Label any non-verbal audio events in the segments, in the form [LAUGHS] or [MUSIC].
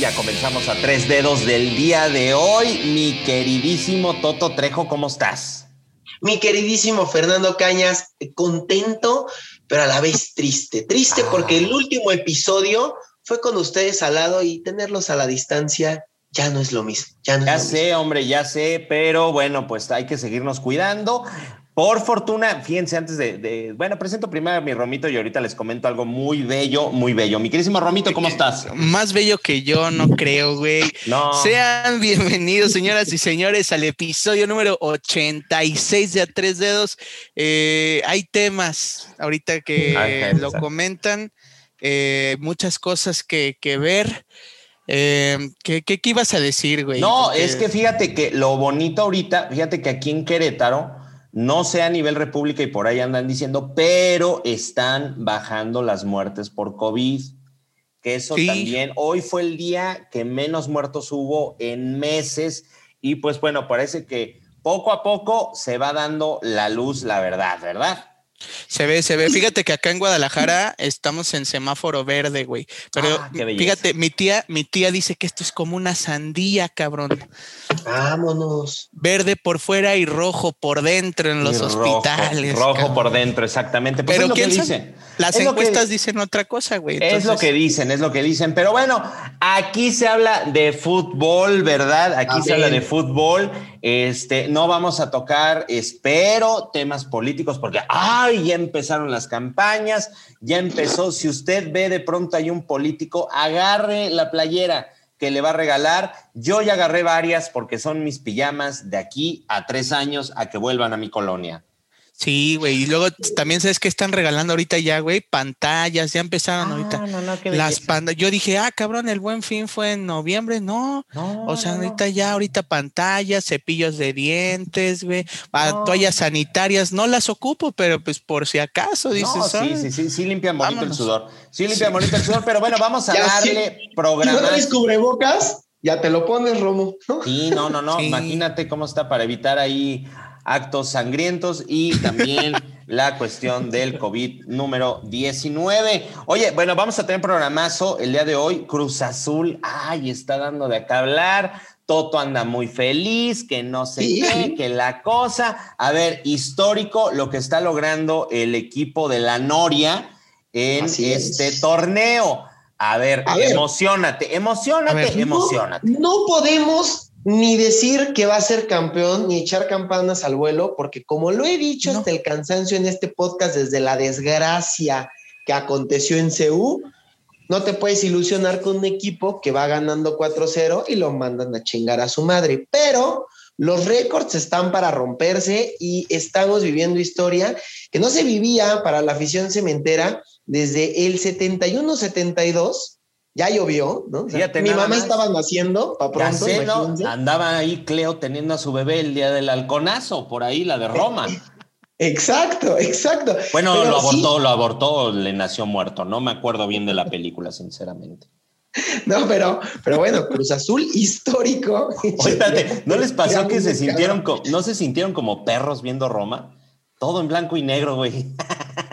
ya comenzamos a tres dedos del día de hoy. Mi queridísimo Toto Trejo, ¿cómo estás? Mi queridísimo Fernando Cañas, contento, pero a la vez triste. Triste porque el último episodio fue con ustedes al lado y tenerlos a la distancia ya no es lo mismo. Ya, sé, hombre, ya sé, pero bueno, pues hay que seguirnos cuidando. Por fortuna, fíjense, antes de, Bueno, presento primero a mi Romito y ahorita les comento algo muy bello, muy bello. Mi querísimo Romito, ¿cómo estás? Más bello que yo, no creo, güey. No. Sean bienvenidos, señoras y señores, al episodio número 86 de A Tres Dedos. Eh, hay temas ahorita que lo comentan, eh, muchas cosas que, que ver. Eh, ¿qué, qué, ibas a decir, güey? No, es que fíjate que lo bonito ahorita, fíjate que aquí en Querétaro, no sé a nivel república y por ahí andan diciendo, pero están bajando las muertes por COVID. Que eso también, hoy fue el día que menos muertos hubo en meses y pues bueno, parece que poco a poco se va dando la luz, la verdad, ¿verdad? Se ve, se ve. Fíjate que acá en Guadalajara estamos en semáforo verde, güey. Pero ah, fíjate, mi tía, mi tía dice que esto es como una sandía, cabrón. Vámonos. Verde por fuera y rojo por dentro en los hospitales. Rojo por dentro, exactamente. Pues Pero ¿quién dice? Las encuestas dicen otra cosa, güey. Es lo que dicen, es lo que dicen. Pero bueno, aquí se habla de fútbol, ¿verdad? Aquí se habla de fútbol. Este, no vamos a tocar, espero, temas políticos, porque ay, ya empezaron las campañas, ya empezó. Si usted ve de pronto hay un político, agarre la playera que le va a regalar. Yo ya agarré varias porque son mis pijamas de aquí a tres años a que vuelvan a mi colonia. Sí, güey. Y luego también sabes que están regalando ahorita ya, güey, pantallas. Ya empezaron ah, ahorita. las pantallas. Yo dije, ah, cabrón, el buen fin fue en noviembre. No. o sea, ahorita ya, ahorita pantallas, cepillos de dientes, güey, toallas sanitarias. No las ocupo, pero pues por si acaso, dices. sí, sí, sí, sí, limpian bonito el sudor. Sí, limpian bonito el sudor, pero bueno, vamos a [LAUGHS] darle programa. ¿No cubrebocas? Ya te lo pones, Romo. Sí, no, no, no. [LAUGHS] Imagínate cómo está para evitar ahí actos sangrientos y también [LAUGHS] la cuestión del COVID número 19. Oye, bueno, vamos a tener programazo el día de hoy. Cruz Azul, ay, está dando de acá hablar. Toto anda muy feliz, que no sé qué, que la cosa. A ver, histórico lo que está logrando el equipo de la Noria en este torneo. A ver, emocionate, emocionate, emocionate. no podemos ni decir que va a ser campeón, ni echar campanas al vuelo, porque como lo he dicho hasta el cansancio en este podcast desde la desgracia que aconteció en CEU, no te puedes ilusionar con un equipo que va ganando 4-0 y lo mandan a chingar a su madre. Pero los récords están para romperse y estamos viviendo historia que no se vivía para la afición cementera desde el 71-72 ya llovió, ¿no? mi mamá estaba naciendo, para pronto. Andaba ahí Cleo teniendo a su bebé el día del halconazo, por ahí, la de Roma. Exacto, exacto. Bueno, lo abortó, lo abortó, le nació muerto. No me acuerdo bien de la película, sinceramente. No, pero, pero bueno, Cruz Azul histórico. Oye, ¿no les [LAUGHS] pasó que se sintieron, no se sintieron como perros viendo Roma? Todo en blanco y negro, güey.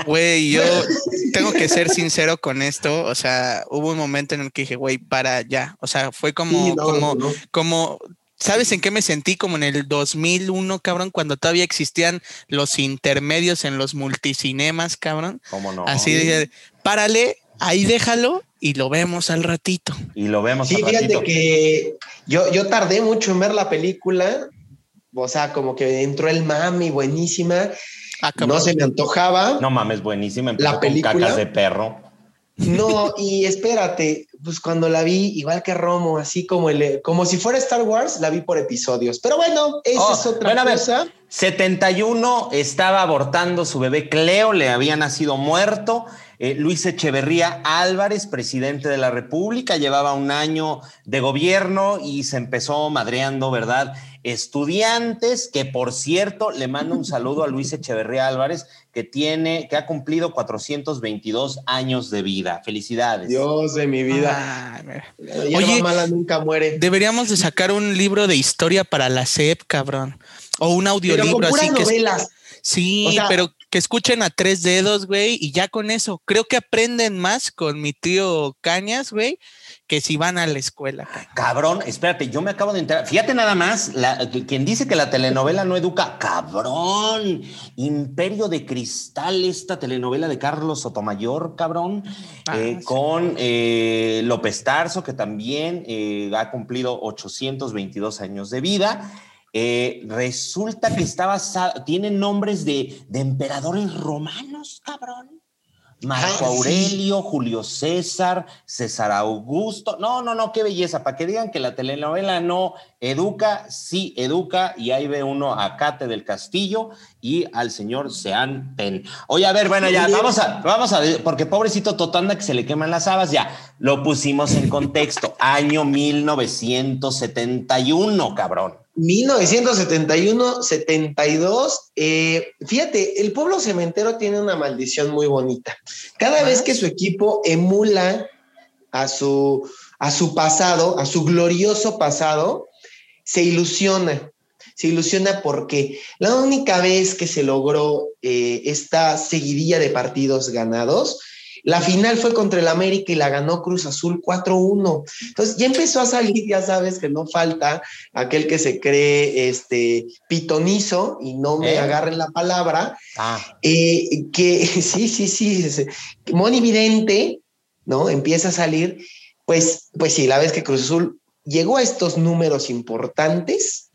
Güey, yo [LAUGHS] tengo que ser sincero con esto. O sea, hubo un momento en el que dije, güey, para ya. O sea, fue como, como, como, ¿sabes en qué me sentí? Como en el 2001, cabrón, cuando todavía existían los intermedios en los multicinemas, cabrón. ¿Cómo no? Así dije, párale, ahí déjalo y lo vemos al ratito. Y lo vemos sí, fíjate que yo, yo tardé mucho en ver la película. O sea, como que entró el mami, buenísima. Ah, no se me antojaba. No mames, buenísima. la película. Con cacas de perro. No, y espérate, pues cuando la vi, igual que Romo, así como el, como si fuera Star Wars, la vi por episodios. Pero bueno, esa oh, es otra cosa. 71 estaba abortando su bebé Cleo, le había nacido muerto. Eh, Luis Echeverría Álvarez, presidente de la República, llevaba un año de gobierno y se empezó madreando, ¿verdad? estudiantes, que por cierto, le mando un saludo a Luis Echeverría Álvarez, que tiene, que ha cumplido 422 años de vida. Felicidades. Dios de mi vida. Oye, mala nunca muere. Deberíamos de sacar un libro de historia para la SEP, cabrón. O un audiolibro así que. Sí, pero que escuchen a tres dedos, güey, y ya con eso. Creo que aprenden más con mi tío Cañas, güey, que si van a la escuela. Cabrón, espérate, yo me acabo de enterar. Fíjate nada más, quien dice que la telenovela no educa, cabrón. Imperio de Cristal, esta telenovela de Carlos Sotomayor, cabrón, ah, eh, con eh, López Tarso, que también eh, ha cumplido 822 años de vida. Resulta que está basada, tiene nombres de, de emperadores romanos, cabrón. Marco ah, Aurelio, Julio César, César Augusto. No, no, no, qué belleza. Para que digan que la telenovela no educa, sí educa. Y ahí ve uno a Cate del Castillo y al señor Sean Pen. Oye, a ver, bueno, ya, vamos a, vamos a, porque pobrecito Totanda que se le queman las habas, ya lo pusimos en contexto. [LAUGHS] Año 1971, cabrón. 1971, 72. Eh, fíjate, el pueblo cementero tiene una maldición muy bonita. Cada vez que su equipo emula a su, a su pasado, a su glorioso pasado, se ilusiona. Se ilusiona porque la única vez que se logró eh, esta seguidilla de partidos ganados la final fue contra el América y la ganó Cruz Azul 4-1. Entonces ya empezó a salir, ya sabes que no falta aquel que se cree este pitonizo y no me ¿Eh? agarren la palabra. Ah. Eh, que [LAUGHS] sí, sí, sí, monividente, ¿no? Empieza a salir. Pues, pues sí, la vez que Cruz Azul llegó a estos números importantes,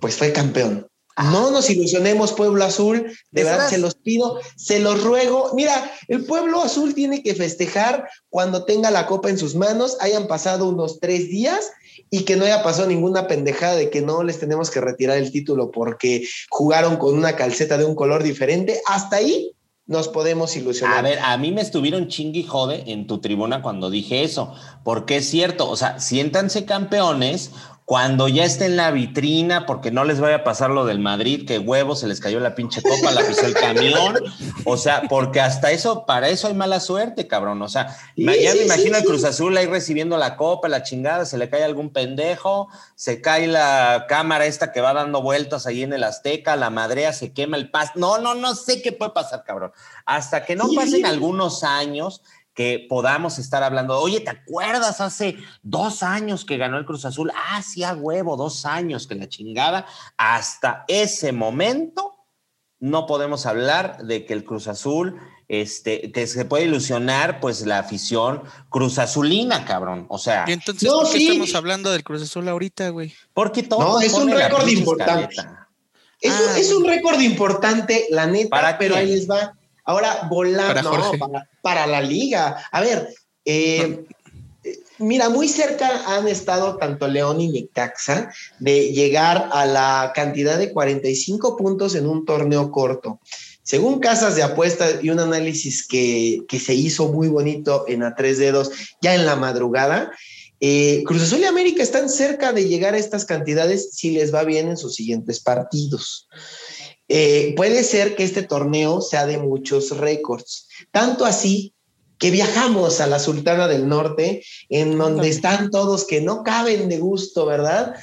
pues fue campeón. No nos ilusionemos, Pueblo Azul, de verdad se los pido, se los ruego. Mira, el Pueblo Azul tiene que festejar cuando tenga la copa en sus manos, hayan pasado unos tres días y que no haya pasado ninguna pendejada de que no les tenemos que retirar el título porque jugaron con una calceta de un color diferente. Hasta ahí nos podemos ilusionar. A ver, a mí me estuvieron chingui jode en tu tribuna cuando dije eso, porque es cierto, o sea, siéntanse campeones cuando ya esté en la vitrina, porque no les vaya a pasar lo del Madrid, que huevo, se les cayó la pinche copa, la pisó el camión. O sea, porque hasta eso, para eso hay mala suerte, cabrón. O sea, ya me imagino el Cruz Azul ahí recibiendo la copa, la chingada, se le cae algún pendejo, se cae la cámara esta que va dando vueltas ahí en el Azteca, la madrea, se quema el pas. No, no, no sé qué puede pasar, cabrón. Hasta que no pasen algunos años que podamos estar hablando, oye, ¿te acuerdas hace dos años que ganó el Cruz Azul? Ah, sí, a huevo, dos años que la chingada. Hasta ese momento no podemos hablar de que el Cruz Azul, este, que se puede ilusionar, pues la afición Cruz Azulina, cabrón. O sea, ¿Y entonces ¿por qué estamos hablando del Cruz Azul ahorita, güey? Porque todo. No, es un récord importante. Es, un, es un récord importante, la neta, ¿Para pero ahí les va Ahora, volando para, la liga. A ver, eh, mira, muy cerca han estado tanto León y Necaxa de llegar a la cantidad de 45 puntos en un torneo corto. Según casas de apuestas y un análisis que, se hizo muy bonito en A Tres Dedos ya en la madrugada, eh, Cruz Azul y América están cerca de llegar a estas cantidades si les va bien en sus siguientes partidos. Eh, puede ser que este torneo sea de muchos récords, tanto así que viajamos a la Sultana del Norte, en donde están todos que no caben de gusto, ¿verdad?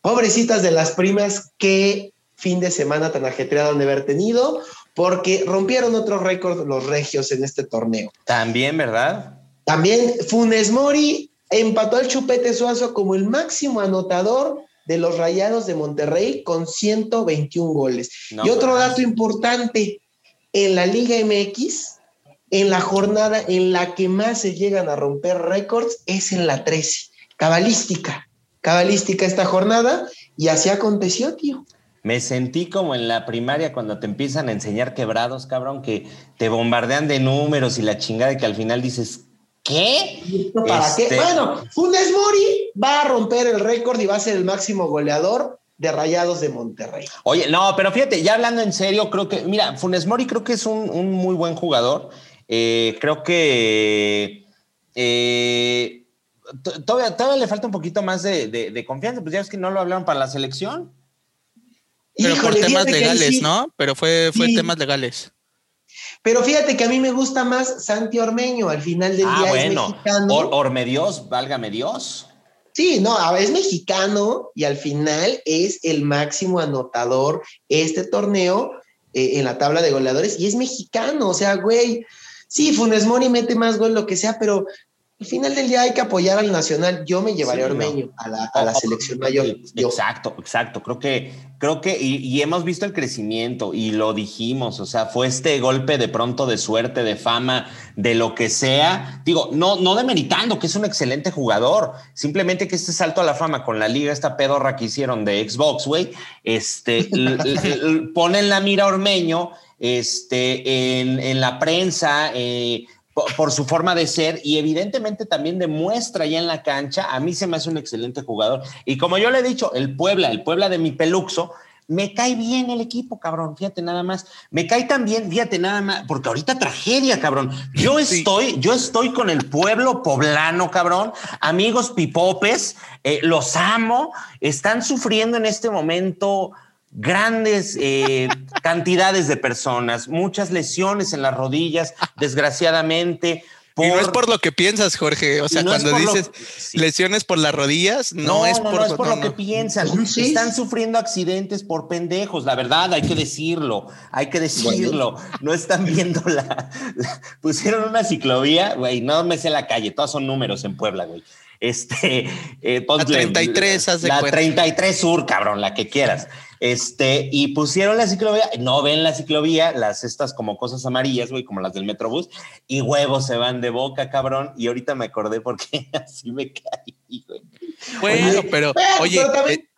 Pobrecitas de las primas, qué fin de semana tan ajetreado han de haber tenido, porque rompieron otro récord los regios en este torneo. También, ¿verdad? También Funes Mori empató al Chupete Suazo como el máximo anotador de los Rayados de Monterrey con 121 goles. y otro dato importante, en la Liga MX, en la jornada en la que más se llegan a romper récords es en la 13, cabalística, cabalística esta jornada y así aconteció, tío. Me sentí como en la primaria cuando te empiezan a enseñar quebrados, cabrón, que te bombardean de números y la chingada que al final dices, ¿Qué? ¿Para qué? Este, bueno, Funes Mori va a romper el récord y va a ser el máximo goleador de Rayados de Monterrey. Oye, no, pero fíjate, ya hablando en serio, creo que, mira, Funes Mori creo que es un, muy buen jugador. Eh, creo que eh, todavía, todavía, le falta un poquito más de, confianza, pues ya es que no lo hablaron para la selección. Pero por temas legales, ¿no? Pero fue, fue temas legales. Pero fíjate que a mí me gusta más Santi Ormeño, al final del ah, día bueno. es mexicano. Orme Dios, válgame Dios. Sí, no, es mexicano y al final es el máximo anotador este torneo eh, en la tabla de goleadores y es mexicano, o sea, güey, sí, Funes Mori mete más gol, lo que sea, pero al final del día hay que apoyar al Nacional. Yo me llevaré a Ormeño a, la, selección mayor. Exacto, exacto. Creo que, creo que, y, hemos visto el crecimiento y lo dijimos. O sea, fue este golpe de pronto de suerte, de fama, de lo que sea. Digo, no, no demeritando que es un excelente jugador. Simplemente que este salto a la fama con la liga, esta pedorra que hicieron de Xbox, güey, este, [LAUGHS] pone en la mira Ormeño este, en, en la prensa, eh, por, su forma de ser y evidentemente también demuestra ya en la cancha. A mí se me hace un excelente jugador. Y como yo le he dicho, el Puebla, el Puebla de mi peluxo, me cae bien el equipo, cabrón. Fíjate nada más. Me cae también, fíjate nada más, porque ahorita tragedia, cabrón. Yo estoy, yo estoy con el pueblo poblano, cabrón. Amigos pipopes, eh, los amo. Están sufriendo en este momento grandes eh, [LAUGHS] cantidades de personas, muchas lesiones en las rodillas, desgraciadamente. y no es por lo que piensas, Jorge. O sea, cuando dices lesiones por las rodillas, no, es por, no es por lo que piensan. Están sufriendo accidentes por pendejos, la verdad, hay que decirlo, hay que decirlo. No están viendo la, Pusieron una ciclovía, güey, no me sé la calle, todas son números en Puebla, güey. Este, eh, la 33, haz La 33 Sur, cabrón, la que quieras. Este, y pusieron la ciclovía, no ven la ciclovía, las estas como cosas amarillas, güey, como las del Metrobús, y huevos se van de boca, cabrón. Y ahorita me acordé porque [LAUGHS] así me caí, güey. Bueno, pero, oye, eh,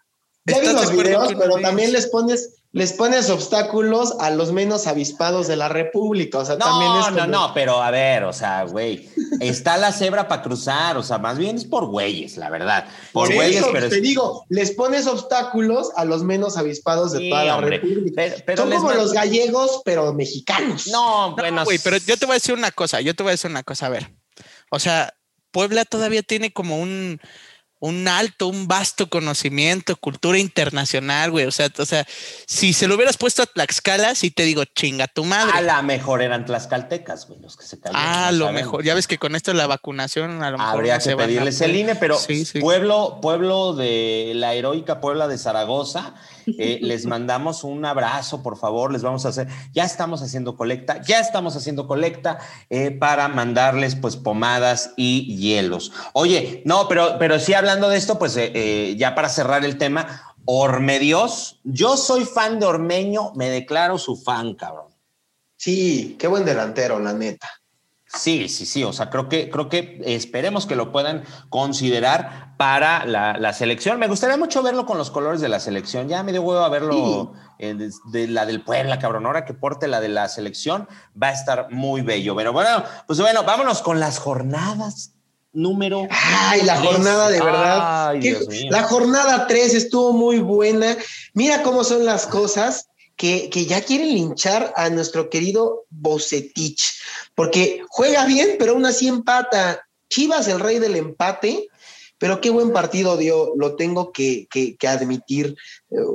ya vi los videos, pero también les pones les pones obstáculos a los menos avispados de la República. O sea, no, también es. No, no, pero a ver, o sea, güey, está la cebra para cruzar. O sea, más bien es por güeyes, la verdad. Por, güeyes, pero. Te digo, les pones obstáculos a los menos avispados de toda la República. Pero, Son como los gallegos, pero mexicanos. No, bueno. Güey, pero yo te voy a decir una cosa. Yo te voy a decir una cosa. A ver. O sea, Puebla todavía tiene como un un alto, un vasto conocimiento, cultura internacional, güey. O sea, o sea, si se lo hubieras puesto a Tlaxcala, sí te digo, chinga tu madre. A la mejor eran tlaxcaltecas, güey, los que se cayeron. Ah, a lo mejor. Ya ves que con esto la vacunación, a lo mejor. Habría que pedirles el INE, pero pueblo, pueblo de la heroica Puebla de Zaragoza, eh, les mandamos un abrazo, por favor, les vamos a hacer, ya estamos haciendo colecta, ya estamos haciendo colecta eh, para mandarles pues pomadas y hielos. Oye, no, pero, pero sí hablando de esto, pues eh, ya para cerrar el tema, Ormedios, yo soy fan de Ormeño, me declaro su fan, cabrón. Sí, qué buen delantero, la neta. Sí, sí, sí. O sea, creo que, creo que esperemos que lo puedan considerar para la, selección. Me gustaría mucho verlo con los colores de la selección. Ya me dio huevo a verlo de, la del Puebla, cabrón. Ahora que porte la de la selección, va a estar muy bello. Pero bueno, pues bueno, vámonos con las jornadas número. Ay, la jornada de verdad. Ay, Dios mío. La jornada 3 estuvo muy buena. Mira cómo son las cosas que, ya quieren linchar a nuestro querido Bocetich, porque juega bien, pero aún así empata. Chivas, el rey del empate, pero qué buen partido dio, lo tengo que, admitir.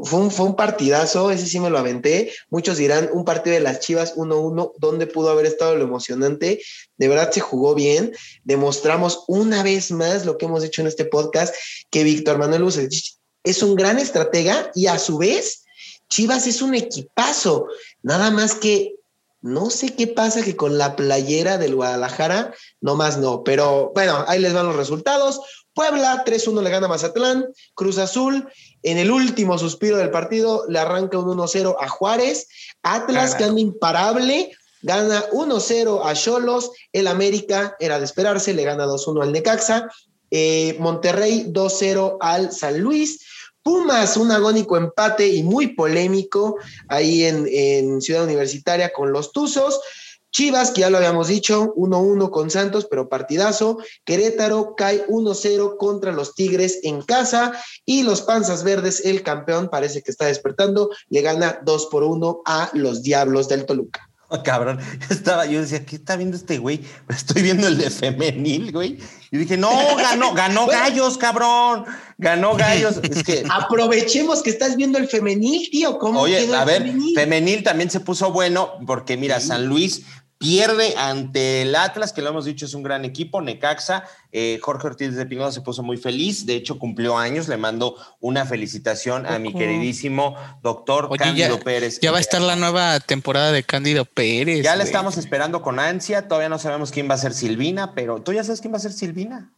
Fue un, fue un, partidazo, ese sí me lo aventé. Muchos dirán, un partido de las Chivas 1-1, ¿dónde pudo haber estado lo emocionante? De verdad se jugó bien. Demostramos una vez más lo que hemos hecho en este podcast, que Víctor Manuel Bucetich es un gran estratega y a su vez Chivas es un equipazo, nada más que no sé qué pasa que con la playera del Guadalajara, no más no, pero bueno, ahí les van los resultados. Puebla 3-1 le gana a Mazatlán, Cruz Azul en el último suspiro del partido le arranca un 1-0 a Juárez, Atlas que anda imparable, gana 1-0 a Cholos, el América era de esperarse, le gana 2-1 al Necaxa, eh, Monterrey 2-0 al San Luis, Pumas, un agónico empate y muy polémico ahí en, Ciudad Universitaria con los Tuzos. Chivas, que ya lo habíamos dicho, 1-1 con Santos, pero partidazo. Querétaro cae 1-0 contra los Tigres en casa. Y los Panzas Verdes, el campeón, parece que está despertando, le gana 2 por 1 a los Diablos del Toluca. [LAUGHS] cabrón, estaba, yo decía, ¿qué está viendo este güey? [LAUGHS] Estoy viendo el de femenil, güey. Y dije, no, ganó, ganó [LAUGHS] gallos, cabrón. Ganó gallos. Es que. Aprovechemos que estás viendo el femenil, tío. ¿Cómo Oye, a ver, femenil? también se puso bueno, porque mira, San Luis pierde ante el Atlas, que lo hemos dicho es un gran equipo, Necaxa. Eh, Jorge Ortiz de Pinoza se puso muy feliz, de hecho cumplió años, le mando una felicitación a mi queridísimo doctor Cándido Pérez. Ya va a estar la nueva temporada de Cándido Pérez. Ya la estamos esperando con ansia, todavía no sabemos quién va a ser Silvina, pero ¿tú ya sabes quién va a ser Silvina?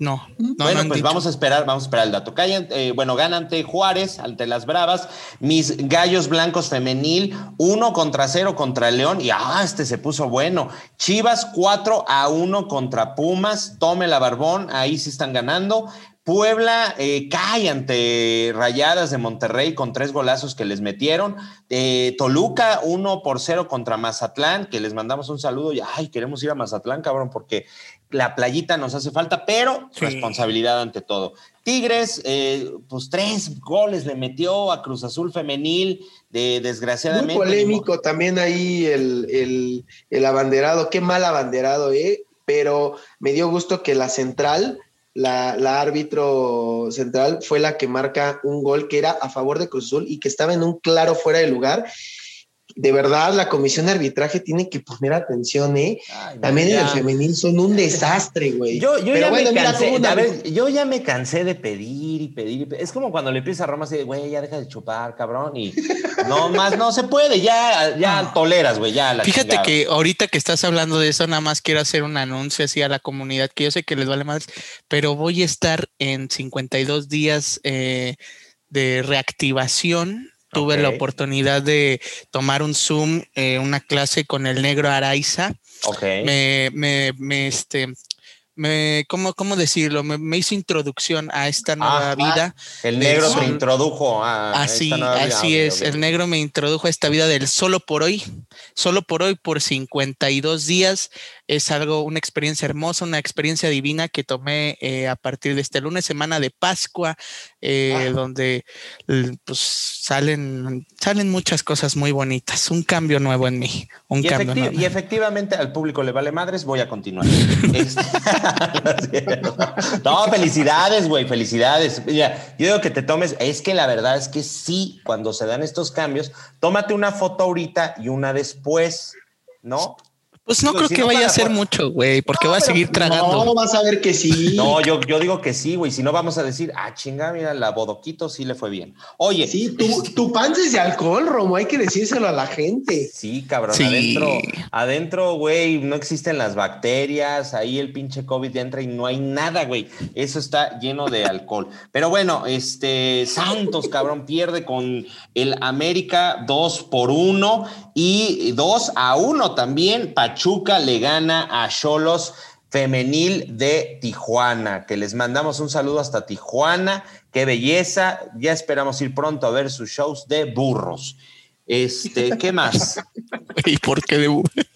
No, no Bueno, pues vamos a esperar, vamos a esperar el dato. Eh, bueno, gana ante Juárez, ante las Bravas, mis gallos blancos femenil, uno contra cero contra León, y ah, este se puso bueno. Chivas 4 a 1 contra Pumas, tome la barbón, ahí sí están ganando. Puebla eh, cae ante Rayadas de Monterrey con tres golazos que les metieron. Eh, Toluca 1 por 0 contra Mazatlán, que les mandamos un saludo. Y ay, queremos ir a Mazatlán, cabrón, porque la playita nos hace falta, pero responsabilidad ante todo. Tigres, eh, pues tres goles le metió a Cruz Azul Femenil, de, desgraciadamente. Muy polémico también ahí el, el, abanderado, qué mal abanderado, ¿eh? Pero me dio gusto que la central, la, la, árbitro central, fue la que marca un gol que era a favor de Cruz Azul y que estaba en un claro fuera de lugar de verdad la comisión de arbitraje tiene que poner atención, ¿eh? También en el femenil son un desastre, güey. Yo, ya me cansé, yo ya me cansé de pedir y pedir. Es como cuando le pides a Roma así, güey, ya deja de chupar, cabrón, y no más no se puede, ya, ya toleras, güey, ya Fíjate que ahorita que estás hablando de eso, nada más quiero hacer un anuncio así a la comunidad, que yo sé que les vale más, pero voy a estar en 52 días eh, de reactivación tuve la oportunidad de tomar un Zoom, eh, una clase con el negro Araiza. Me, me, me, este, me, ¿cómo, cómo decirlo? Me, hizo introducción a esta nueva vida. El negro me introdujo a así, esta nueva vida. Así es, el negro me introdujo a esta vida del solo por hoy, solo por hoy, por 52 días. Es algo, una experiencia hermosa, una experiencia divina que tomé eh, a partir de este lunes, semana de Pascua, eh, donde pues salen, salen muchas cosas muy bonitas, un cambio nuevo en mí. Un y, cambio nuevo. y efectivamente al público le vale madres, voy a continuar. [LAUGHS] [LAUGHS] No, felicidades, güey, felicidades. yo digo que te tomes, es que la verdad es que sí, cuando se dan estos cambios, tómate una foto ahorita y una después, ¿no? Pues no creo que vaya a ser mucho, güey, porque va a seguir tragando. No, vas a ver que sí. [LAUGHS] No, yo, yo digo que sí, güey. Si no, vamos a decir, ah, chinga, mira, la bodoquito sí le fue bien. Oye. Sí, tu, tu panza es de alcohol, Romo, hay que decírselo a la gente. Sí, cabrón, adentro, adentro, güey, no existen las bacterias, ahí el pinche COVID entra y no hay nada, güey. Eso está lleno de alcohol. Pero bueno, este, Santos, cabrón, pierde con el América 2 por 1 y 2 a 1 también. Pachuca le gana a Cholos Femenil de Tijuana, que les mandamos un saludo hasta Tijuana. Qué belleza. Ya esperamos ir pronto a ver sus shows de burros. Este, ¿qué más? [LAUGHS] ¿Y por qué de burros?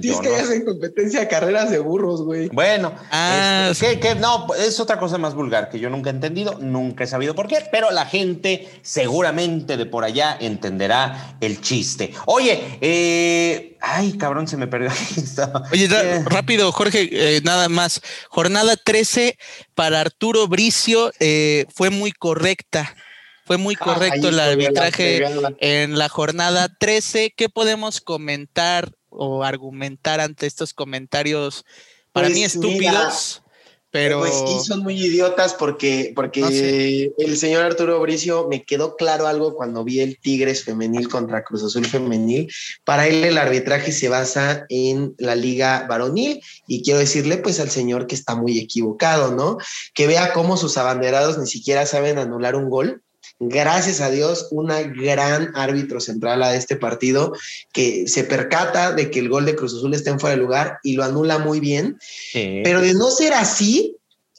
Tienes que hacen competencia carreras de burros, güey. Bueno, ah, este, no, es otra cosa más vulgar que yo nunca he entendido, nunca he sabido por qué, pero la gente seguramente de por allá entenderá el chiste. Oye, eh, ay, cabrón, se me perdió. [LAUGHS] Oye, eh. rápido, Jorge, eh, nada más. Jornada 13 para Arturo Bricio fue muy correcta. Fue muy ah, correcto el arbitraje en la jornada 13. ¿Qué podemos comentar o argumentar ante estos comentarios para mí pues estúpidos. pero pues sí son muy idiotas porque, porque el señor Arturo Bricio me quedó claro algo cuando vi el Tigres femenil contra Cruz Azul femenil. Para él el arbitraje se basa en la liga varonil y quiero decirle pues al señor que está muy equivocado, ¿no? Que vea cómo sus abanderados ni siquiera saben anular un gol gracias a Dios, una gran árbitro central a este partido que se percata de que el gol de Cruz Azul está en fuera de lugar y lo anula muy bien. Pero de no ser así,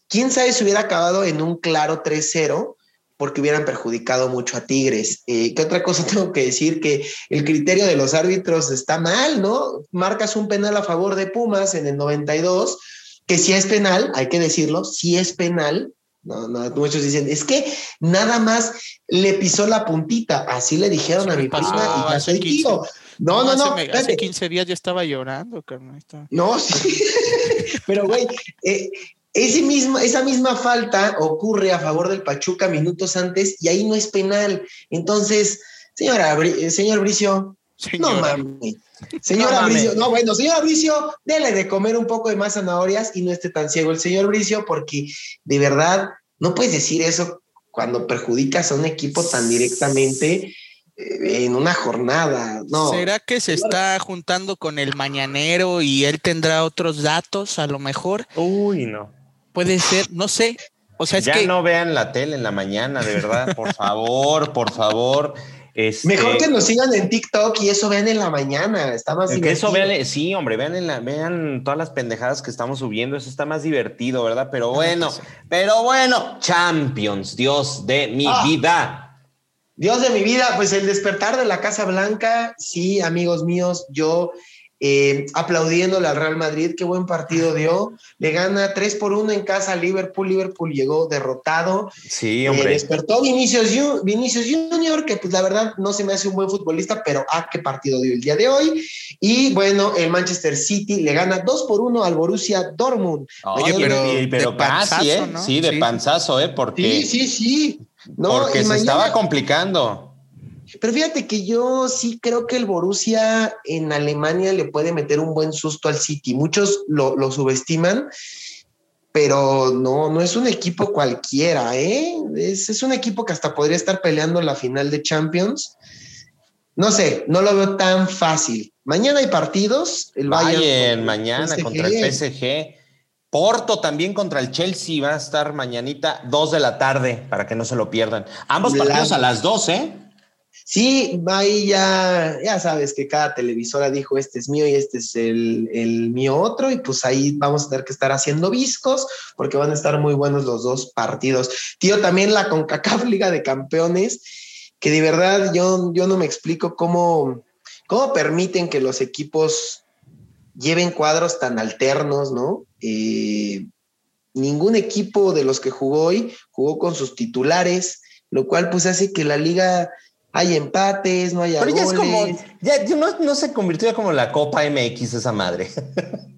quién sabe si hubiera acabado en un claro 3-0 porque hubieran perjudicado mucho a Tigres. Eh, ¿Qué otra cosa [LAUGHS] tengo que decir? Que el criterio de los árbitros está mal, ¿no? Marcas un penal a favor de Pumas en el 92, que si es penal, hay que decirlo, si es penal, no, no, muchos dicen, es que nada más le pisó la puntita. Así le dijeron a mi prima y ya soy tío. No, no, no. Hace, 15 días ya estaba llorando, carnal. No, sí. [LAUGHS] Pero, güey, eh, ese mismo, esa misma falta ocurre a favor del Pachuca minutos antes y ahí no es penal. Entonces, señora, señor Bricio, No mames. Señor Bricio, no, bueno, señor Bricio, dele de comer un poco de más zanahorias y no esté tan ciego el señor Bricio, porque de verdad no puedes decir eso cuando perjudicas a un equipo tan directamente eh, en una jornada. No. ¿Será que se está juntando con el mañanero y él tendrá otros datos a lo mejor? Uy, no. Puede ser, no sé. O sea, es ya no vean la tele en la mañana, de verdad, por favor, por favor. Este, Mejor que nos sigan en TikTok y eso vean en la mañana, está más que eso vean, sí, hombre, vean en la, vean todas las pendejadas que estamos subiendo, eso está más divertido, ¿verdad? Pero bueno, pero bueno, Champions, Dios de mi ah. vida. Dios de mi vida, pues el despertar de la Casa Blanca, sí, amigos míos, yo eh, aplaudiéndole al Real Madrid, qué buen partido dio. Le gana 3 por 1 en casa a Liverpool. Liverpool llegó derrotado. Sí, hombre. Eh, despertó Vinicius, Vinicius Junior, que pues la verdad no se me hace un buen futbolista, pero ah, qué partido dio el día de hoy. Y bueno, el Manchester City le gana 2 por 1 al Borussia Dortmund. Oye, pero, pero casi, ¿eh? Sí, de panzazo, ¿eh? Porque, sí, sí, sí. No, porque se estaba complicando. Pero fíjate que yo sí creo que el Borussia en Alemania le puede meter un buen susto al City. Muchos lo, subestiman, pero no, no es un equipo cualquiera, ¿eh? Es, un equipo que hasta podría estar peleando la final de Champions. No sé, no lo veo tan fácil. Mañana hay partidos. El Bayern, mañana contra el PSG. Porto también contra el Chelsea va a estar mañanita, dos de la tarde, para que no se lo pierdan. Ambos partidos a las dos, ¿eh? Sí, ahí ya, ya sabes que cada televisora dijo este es mío y este es el, el, mío otro, y pues ahí vamos a tener que estar haciendo viscos porque van a estar muy buenos los dos partidos. Tío, también la CONCACAF [LAUGHS] Liga de Campeones, que de verdad yo, yo no me explico cómo, cómo permiten que los equipos lleven cuadros tan alternos, ¿no? Eh, ningún equipo de los que jugó hoy jugó con sus titulares, lo cual pues hace que la liga hay empates, no hay Pero ya es como, ya no, se convirtió como la Copa MX esa madre. [LAUGHS]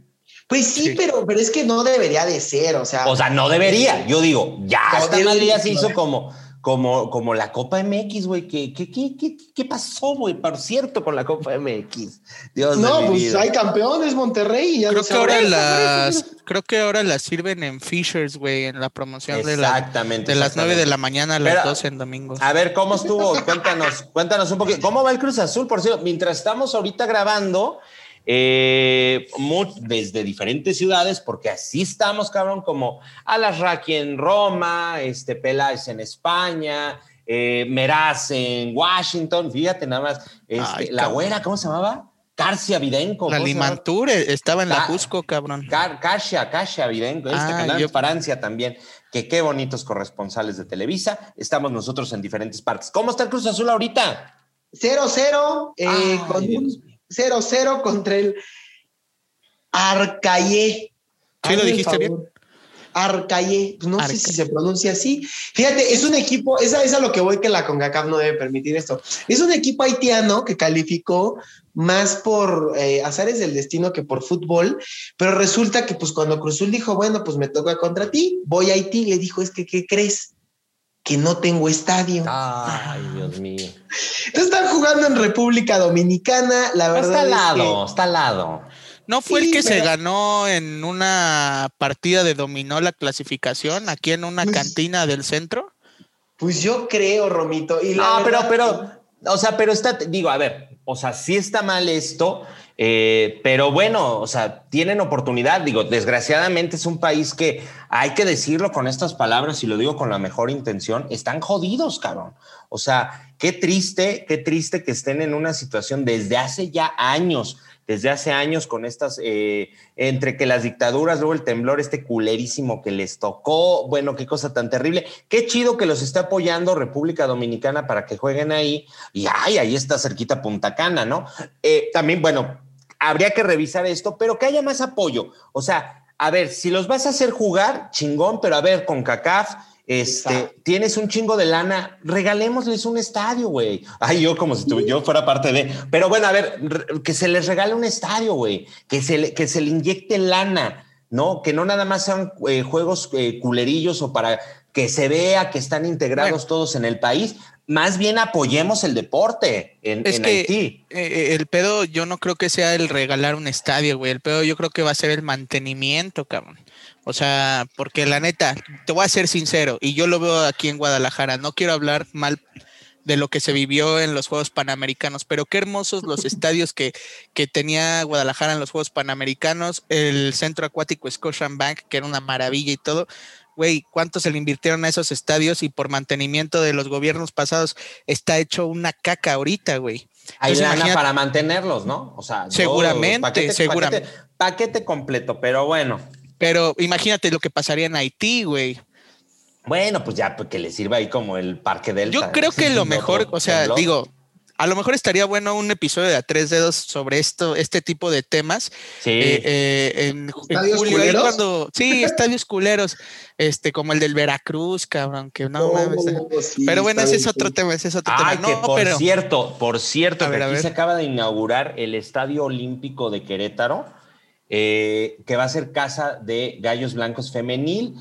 Pues sí, Pero, pero es que no debería de ser, o sea. O sea, no debería. Yo digo, ya esta madre ya se hizo como como, como la Copa MX, güey. ¿Qué, qué, qué, qué, pasó, güey? Por cierto, con la Copa MX. Dios no, pues hay campeones, Monterrey. creo, que ahora las, creo que ahora las sirven en Fishers, güey, en la promoción de, la, de las 9 de la mañana a las 12 en domingo. A ver, ¿cómo estuvo? cuéntanos, cuéntanos un poquito. ¿Cómo va el Cruz Azul? Por cierto, mientras estamos ahorita grabando, eh, desde diferentes ciudades, porque así estamos, cabrón, como Alasraqui en Roma, este, Peláez en España, eh, Meraz en Washington, fíjate nada más, este, la güera, ¿cómo se llamaba? Carcia Videnco. La Limanture estaba en la Cusco, cabrón. Car Carcia, Carcia Videnco, este ah, canal de Francia también, que qué bonitos corresponsales de Televisa. Estamos nosotros en diferentes partes. ¿Cómo está el Cruz Azul ahorita? 0-0, eh, con 0-0 contra el Arcaye. ¿Sí lo dijiste bien? Arcaye, no sé si se pronuncia así. Fíjate, es un equipo, esa es a lo que voy que la CONCACAF no debe permitir esto. Es un equipo haitiano que calificó más por eh, azares del destino que por fútbol, pero resulta que pues cuando Cruzul dijo, bueno, pues me toca contra ti, voy a Haití, le dijo, es que, ¿qué crees? que no tengo estadio. Ay, Dios mío. Están jugando en República Dominicana, la verdad. Está al lado, está al lado. ¿No fue el que se ganó en una partida de dominó la clasificación aquí en una pues cantina del centro? Pues yo creo, Romito. Y no, pero, pero, o sea, pero está, digo, a ver, o sea, sí está mal esto, eh, pero bueno, o sea, tienen oportunidad. Digo, desgraciadamente es un país que hay que decirlo con estas palabras y lo digo con la mejor intención, están jodidos, cabrón. O sea, qué triste, qué triste que estén en una situación desde hace ya años desde hace años con estas, eh, entre que las dictaduras, luego el temblor este culerísimo que les tocó, bueno, qué cosa tan terrible. Qué chido que los esté apoyando República Dominicana para que jueguen ahí. Y ay, ahí está cerquita Punta Cana, ¿no? Eh, también, bueno, habría que revisar esto, pero que haya más apoyo. O sea, a ver, si los vas a hacer jugar, chingón, pero a ver, con CACAF este, tienes un chingo de lana, regalémosles un estadio, güey. Ay, yo como si yo fuera parte de. Pero bueno, a ver, que se les regale un estadio, güey. Que se le, que se le inyecte lana, ¿no? Que no nada más sean eh, juegos eh, culerillos o para que se vea que están integrados todos en el país. más bien apoyemos el deporte en, es que, Haití. Eh, el pedo, yo no creo que sea el regalar un estadio, güey. El pedo, yo creo que va a ser el mantenimiento, cabrón. O sea, porque la neta, te voy a ser sincero, y yo lo veo aquí en Guadalajara, no quiero hablar mal de lo que se vivió en los Juegos Panamericanos, pero qué hermosos los [LAUGHS] estadios que, que tenía Guadalajara en los Juegos Panamericanos, el centro acuático Bank, que era una maravilla y todo. Güey, ¿cuánto se le invirtieron a esos estadios y por mantenimiento de los gobiernos pasados está hecho una caca ahorita, güey? Hay lana para mantenerlos, ¿no? O sea, seguramente, seguramente. paquete completo, pero bueno. Pero imagínate lo que pasaría en Haití, güey. Bueno, pues ya pues, que le sirva ahí como el parque del. Yo creo que [LAUGHS] lo mejor, o sea, digo, a lo mejor estaría bueno un episodio de a tres dedos sobre esto, este tipo de temas. Sí. Eh, eh, en, julio, cuando, sí, [LAUGHS] estadios culeros, este, como el del Veracruz, cabrón, que no, oh, pero bueno, ese es otro tema, ese es otro tema. No, que por cierto, por cierto, que aquí se acaba de inaugurar el Estadio Olímpico de Querétaro, eh, que va a ser casa de Gallos Blancos Femenil.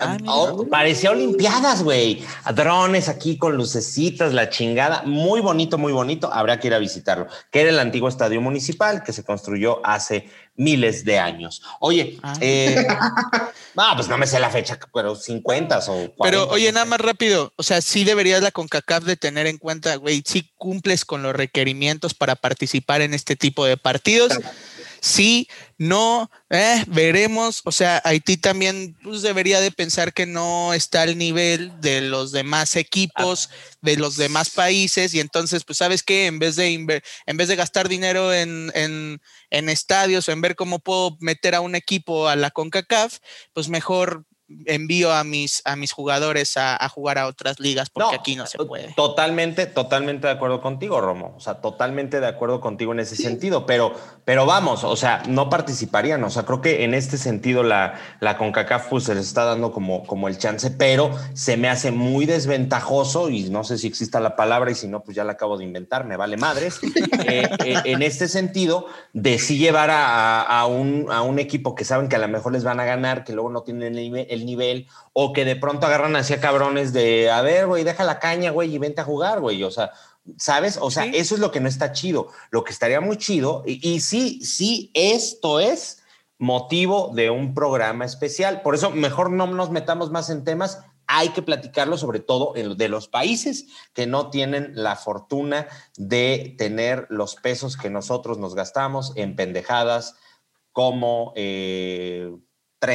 Ah, oh, parecía Olimpiadas, güey. Drones aquí con lucecitas, la chingada. Muy bonito, muy bonito. Habrá que ir a visitarlo. Que era el antiguo estadio municipal que se construyó hace miles de años. Oye, ah. eh, [LAUGHS] no, pues no me sé la fecha, pero 50 o 40. Pero oye, nada más rápido. O sea, sí deberías la CONCACAF de tener en cuenta, güey, si cumples con los requerimientos para participar en este tipo de partidos sí, no, eh, veremos. O sea, Haití también pues, debería de pensar que no está al nivel de los demás equipos, de los demás países, y entonces, pues, ¿sabes qué? En vez de, en vez de gastar dinero en, en, en estadios o en ver cómo puedo meter a un equipo a la CONCACAF, pues mejor envío a mis, a mis jugadores a, jugar a otras ligas porque aquí no se puede. Totalmente, totalmente de acuerdo contigo, Romo. O sea, totalmente de acuerdo contigo en ese sentido. Pero, pero vamos, o sea, no participarían. O sea, creo que en este sentido la, la CONCACAF pues, se les está dando como, como el chance, pero se me hace muy desventajoso y no sé si exista la palabra y si no, pues ya la acabo de inventar, me vale madres. [LAUGHS] Eh, eh, en este sentido, de sí llevar a, un, a un equipo que saben que a lo mejor les van a ganar, que luego no tienen el nivel el nivel, o que de pronto agarran así cabrones de, a ver, güey, deja la caña, güey, y vente a jugar, güey. O sea, ¿sabes? O sea, eso es lo que no está chido. Lo que estaría muy chido, y, sí, sí, esto es motivo de un programa especial. Por eso, mejor no nos metamos más en temas. Hay que platicarlo sobre todo de los países que no tienen la fortuna de tener los pesos que nosotros nos gastamos en pendejadas como eh,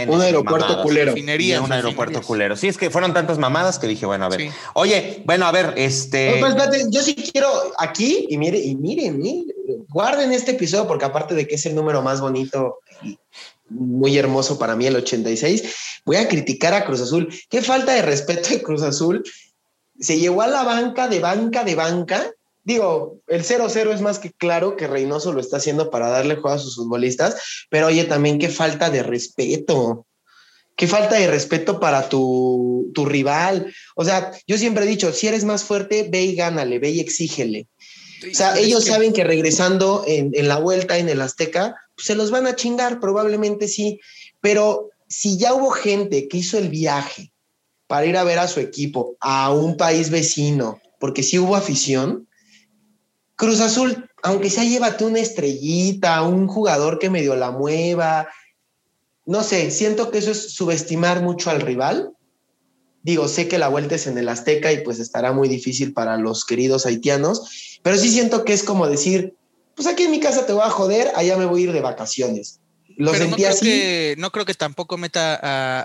un aeropuerto culero. un aeropuerto culero. Sí, es que fueron tantas mamadas que dije, bueno, a ver. Oye, bueno, a ver, este. Pues, yo sí quiero aquí, y mire, y miren, miren, guarden este episodio porque aparte de que es el número más bonito y muy hermoso para mí, el 86, voy a criticar a Cruz Azul. Qué falta de respeto de Cruz Azul. Se llevó a la banca de banca de banca digo, el 0-0 es más que claro que Reynoso lo está haciendo para darle juego a sus futbolistas, pero oye, también qué falta de respeto. Qué falta de respeto para tu, rival. O sea, yo siempre he dicho, si eres más fuerte, ve y gánale, ve y exígele. O sea, ellos saben que regresando en, en, la vuelta en el Azteca, pues, se los van a chingar, probablemente sí. Pero si ya hubo gente que hizo el viaje para ir a ver a su equipo a un país vecino, porque sí hubo afición, Cruz Azul, aunque sea llévate una estrellita, un jugador que medio la mueva, no sé, siento que eso es subestimar mucho al rival. Digo, sé que la vuelta es en el Azteca y pues estará muy difícil para los queridos haitianos, pero sí siento que es como decir, pues aquí en mi casa te voy a joder, allá me voy a ir de vacaciones. Lo sentí no así. Que, no creo que tampoco meta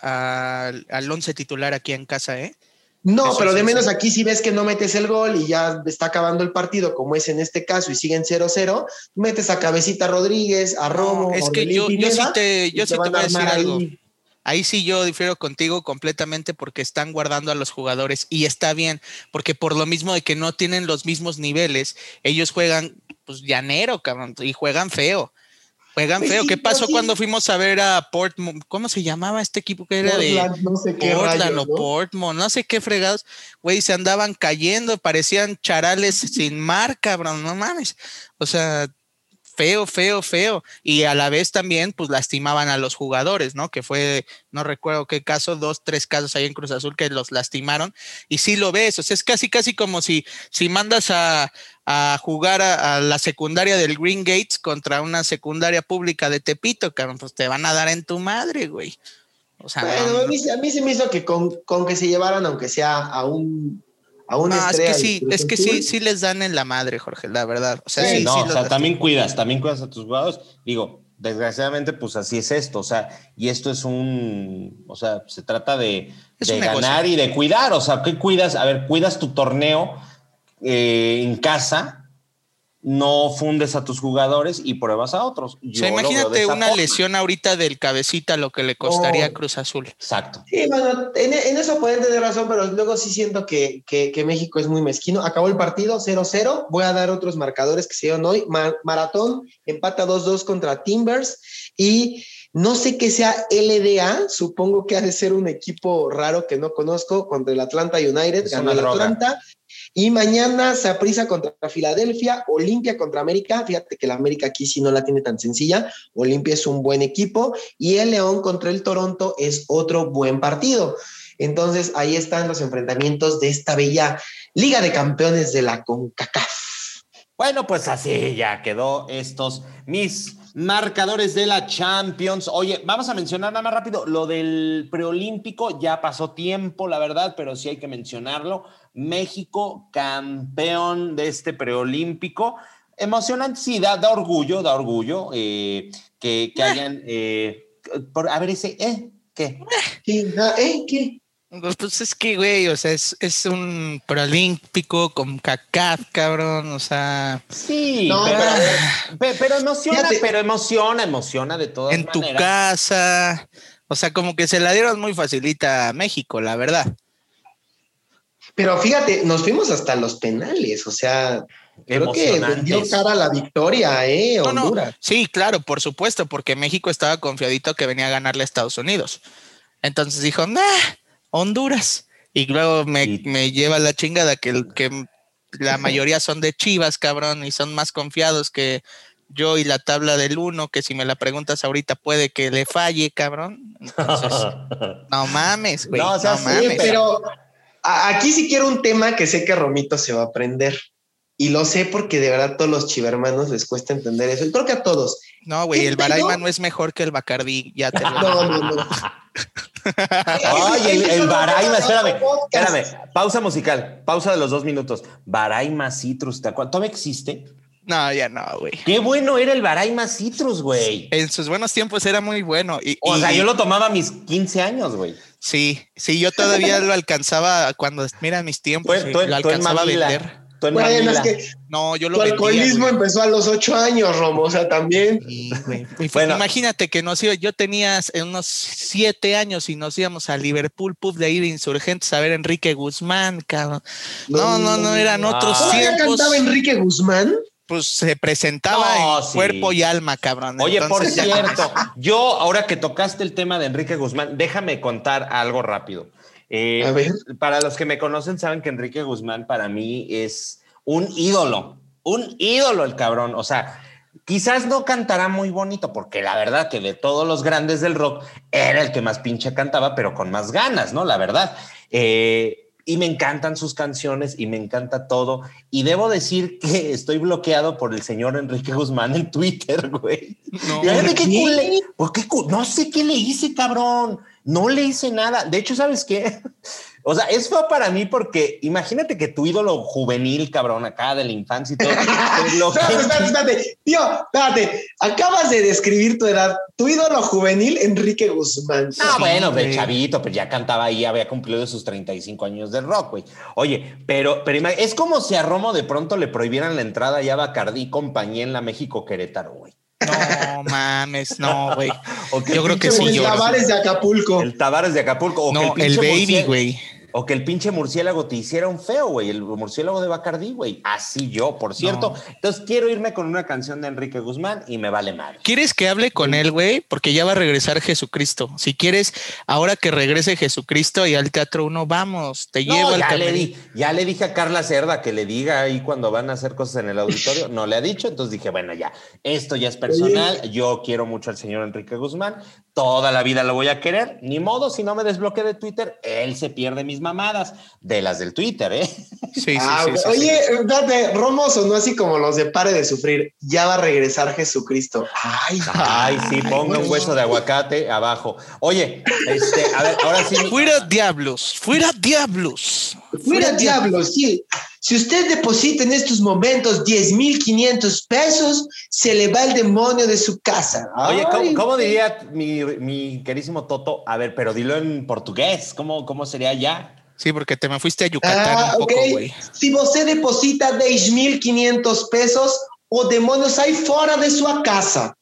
al once titular aquí en casa, ¿eh? No, pero de menos aquí si ves que no metes el gol y ya está acabando el partido, como es en este caso, y siguen 0-0, metes a Cabecita Rodríguez, a Romo. es que yo, yo, sí te, yo sí te voy a decir algo. Ahí sí yo difiero contigo completamente porque están guardando a los jugadores y está bien, porque por lo mismo de que no tienen los mismos niveles, ellos juegan pues llanero, cabrón, y juegan feo. Juegan feo. ¿Qué pasó cuando fuimos a ver a Portmont? ¿Cómo se llamaba este equipo que era de no sé qué Portland o Portmont? No sé qué fregados. Güey, se andaban cayendo, parecían charales [LAUGHS] sin marca, cabrón, no mames. O sea, feo, feo, feo. Y a la vez también, pues lastimaban a los jugadores, ¿no? Que fue, no recuerdo qué caso, dos, tres casos ahí en Cruz Azul que los lastimaron. Y sí lo ves, o sea, es casi, casi como si, si mandas a, jugar a, la secundaria del Green Gates contra una secundaria pública de Tepito, cabrón, pues te van a dar en tu madre, güey. O sea, bueno, a, mí, a, mí, se me hizo que con, con que se llevaran, aunque sea a un es que sí, es que sí, sí les dan en la madre, Jorge, la verdad. O sea, sí, no, o sea, también cuidas, también cuidas a tus jugadores. Digo, desgraciadamente, pues así es esto, o sea, y esto es un, o sea, se trata de, ganar y de cuidar, o sea, ¿qué cuidas? A ver, cuidas tu torneo eh, en casa no fundes a tus jugadores y pruebas a otros. imagínate una lesión ahorita del cabecita, lo que le costaría a oh. Cruz Azul. Exacto. Sí, bueno, en, eso pueden tener razón, pero luego sí siento que, que, México es muy mezquino. Acabó el partido 0-0. Voy a dar otros marcadores que se dieron hoy. Maratón empata 2-2 contra Timbers y no sé qué sea LDA, supongo que ha de ser un equipo raro que no conozco, contra el Atlanta United, ganó el Atlanta, y mañana se aprisa contra Filadelfia, Olimpia contra América. Fíjate que la América aquí sí no la tiene tan sencilla. Olimpia es un buen equipo y el León contra el Toronto es otro buen partido. Entonces ahí están los enfrentamientos de esta bella Liga de Campeones de la CONCACAF. Bueno, pues así ya quedó estos mis marcadores de la Champions. Oye, vamos a mencionar nada más rápido lo del preolímpico. Ya pasó tiempo, la verdad, pero sí hay que mencionarlo. México, campeón de este preolímpico. Emocionante, sí, da, orgullo, da orgullo eh, que, que, hayan. Eh, por, a ver, ese, ¿eh? ¿Qué? ¿Eh? ¿Qué? Pues es que, güey, o sea, es, es un preolímpico con CACAF, cabrón, o sea. Sí, pero, emociona, pero emociona, emociona de todas en maneras. En tu casa, o sea, como que se la dieron muy facilita a México, la verdad. Pero fíjate, nos fuimos hasta los penales, o sea, creo que dio cara la victoria, ¿eh? Honduras. Sí, claro, por supuesto, porque México estaba confiadito que venía a ganarle a Estados Unidos. Entonces dijo, nah Honduras. Y luego me, lleva la chingada que, que la mayoría son de Chivas, cabrón, y son más confiados que yo y la tabla del uno, que si me la preguntas ahorita puede que le falle, cabrón. [LAUGHS] no mames, güey. No, mames. pero aquí sí quiero un tema que sé que Romito se va a aprender. Y lo sé porque de verdad a todos los chivermanos les cuesta entender eso. Y creo que a todos. No, güey, el Baraima no es mejor que el Bacardí. Ya te [LAUGHS] lo No, no, no. [LAUGHS] Ay, el, el Baraima, espérame, espérame. Pausa musical, pausa de los dos minutos. Baraima Citrus, ¿te acuerdas? ¿Todavía existe? No, ya no, güey. Qué bueno era el Baraima Citrus, güey. En sus buenos tiempos era muy bueno. Y, o sea, yo lo tomaba a mis 15 años, güey. Sí, sí, yo todavía lo alcanzaba cuando, mira, mis tiempos, lo alcanzaba a vender no, yo lo Tu alcoholismo empezó a los ocho años, Romo, o sea, también. bueno. Imagínate que nos iba, yo tenía unos siete años y nos íbamos a Liverpool Pub de ir insurgentes a ver Enrique Guzmán, cabrón. No, no, no, eran otros tiempos. cantaba Enrique Guzmán? pues se presentaba en cuerpo y alma, cabrón. Oye, por cierto, [LAUGHS] yo ahora que tocaste el tema de Enrique Guzmán, déjame contar algo rápido. Eh, para los que me conocen, saben que Enrique Guzmán para mí es un ídolo, un ídolo el cabrón. O sea, quizás no cantará muy bonito, porque la verdad que de todos los grandes del rock era el que más pinche cantaba, pero con más ganas, ¿no? La verdad. Eh, y me encantan sus canciones y me encanta todo. Y debo decir que [LAUGHS] estoy bloqueado por el señor Enrique Guzmán en Twitter, güey. No, no sé qué le hice, cabrón. No le hice nada. De hecho, ¿sabes qué? [LAUGHS] O sea, es feo para mí porque imagínate que tu ídolo juvenil, cabrón, acá de la infancia y todo. [LAUGHS] espérate, espérate, espérate. Tío, espérate. Acabas de describir tu edad. Tu ídolo juvenil, Enrique Guzmán. Ah, bueno, de chavito, pues ya cantaba ahí, había cumplido sus 35 años de rock, güey. Oye, pero, pero es como si a Romo de pronto le prohibieran la entrada ya a Bacardí y compañía en la México Querétaro, güey. No mames, no, güey. [LAUGHS] Yo creo que sí. El Tavares de Acapulco. El Tavares de Acapulco. no, el, Baby, güey. O que el pinche murciélago te hiciera un feo, güey, el murciélago de Bacardí, güey. Así yo, por cierto. Entonces quiero irme con una canción de Enrique Guzmán y me vale mal. ¿Quieres que hable con él, güey? Porque ya va a regresar Jesucristo. Si quieres, ahora que regrese Jesucristo y al Teatro Uno, vamos, te llevo al ya le, di, ya le dije a Carla Cerda que le diga ahí cuando van a hacer cosas en el auditorio. No le ha dicho, entonces dije, bueno, ya, esto ya es personal. Yo quiero mucho al señor Enrique Guzmán. Toda la vida lo voy a querer. Ni modo, si no me desbloquee de Twitter, él se pierde mis mamadas de las del Twitter, ¿eh? Sí, sí, ah, sí, Oye, date, Romo sonó así como los de pare de sufrir. Ya va a regresar Jesucristo. Ay, ay, sí, ponga un hueso de aguacate abajo. Oye, este, a ver, ahora sí. Fuera diablos, fuera diablos. Fuera, diablos, sí. Si usted deposita en estos momentos 10.500 pesos, se le va el demonio de su casa. Oye, ¿cómo, diría mi, mi, querísimo Toto? A ver, pero dilo en portugués. ¿Cómo, cómo sería ya? Sí, porque te me fuiste a Yucatán ah, un poco, güey. Si você deposita 10.500 pesos, o demônio sai fora de sua casa.